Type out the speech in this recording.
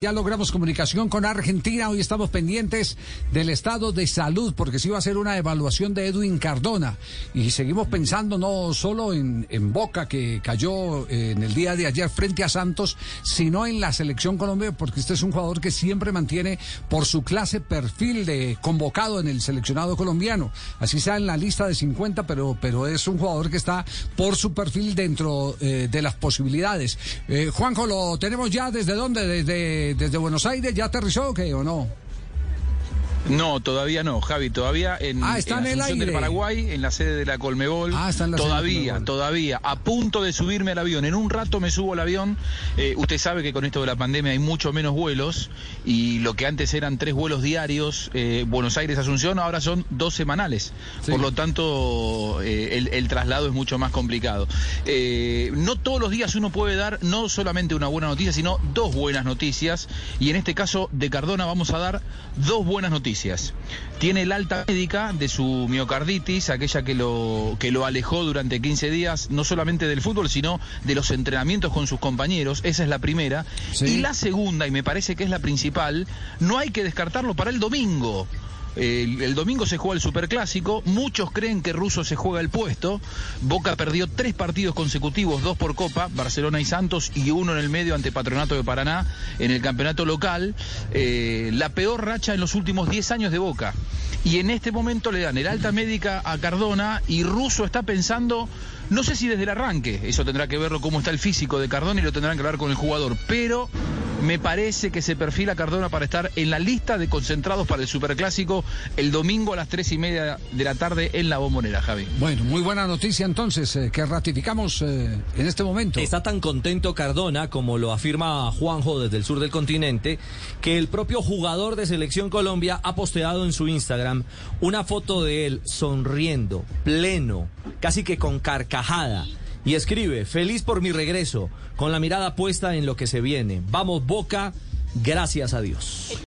Ya logramos comunicación con Argentina. Hoy estamos pendientes del estado de salud, porque sí va a ser una evaluación de Edwin Cardona. Y seguimos pensando no solo en, en Boca, que cayó eh, en el día de ayer frente a Santos, sino en la selección Colombia, porque este es un jugador que siempre mantiene por su clase perfil de convocado en el seleccionado colombiano. Así sea en la lista de 50, pero, pero es un jugador que está por su perfil dentro eh, de las posibilidades. Eh, Juanjo, ¿lo tenemos ya desde dónde? Desde desde Buenos Aires ya aterrizó qué o no? No, todavía no, Javi, todavía en, ah, está en, en el del Paraguay, en la sede de la Colmebol. Ah, está en la todavía, sede todavía, a punto de subirme al avión. En un rato me subo al avión. Eh, usted sabe que con esto de la pandemia hay mucho menos vuelos y lo que antes eran tres vuelos diarios, eh, Buenos Aires-Asunción, ahora son dos semanales. Sí. Por lo tanto, eh, el, el, traslado es mucho más complicado. No todos los días uno puede dar no solamente una buena noticia, sino dos buenas noticias. Y en este caso de Cardona vamos a dar dos buenas noticias. Tiene el alta médica de su miocarditis, aquella que lo, que lo alejó durante 15 días, no solamente del fútbol, sino de los entrenamientos con sus compañeros. Esa es la primera. Sí. Y la segunda, y me parece que es la principal, no hay que descartarlo para el domingo. El, domingo se juega el Superclásico, muchos creen que Russo se juega el puesto, Boca perdió tres partidos consecutivos, dos por Copa, Barcelona y Santos, y uno en el medio ante Patronato de Paraná en el campeonato local, eh, la peor racha en los últimos 10 años de Boca. Y en este momento le dan el alta médica a Cardona y Russo está pensando, no sé si desde el arranque, eso tendrá que verlo cómo está el físico de Cardona y lo tendrán que hablar con el jugador, pero me parece que se perfila Cardona para estar en la lista de concentrados para el Superclásico el domingo a las tres y media de la tarde en la bombonera, Javi. Bueno, muy buena noticia entonces, eh, que ratificamos eh, en este momento. Está tan contento Cardona, como lo afirma Juanjo desde el sur del continente, que el propio jugador de Selección Colombia ha posteado en su Instagram una foto de él sonriendo, pleno, casi que con carcajada. Y escribe, feliz por mi regreso, con la mirada puesta en lo que se viene. Vamos, Boca, gracias a Dios.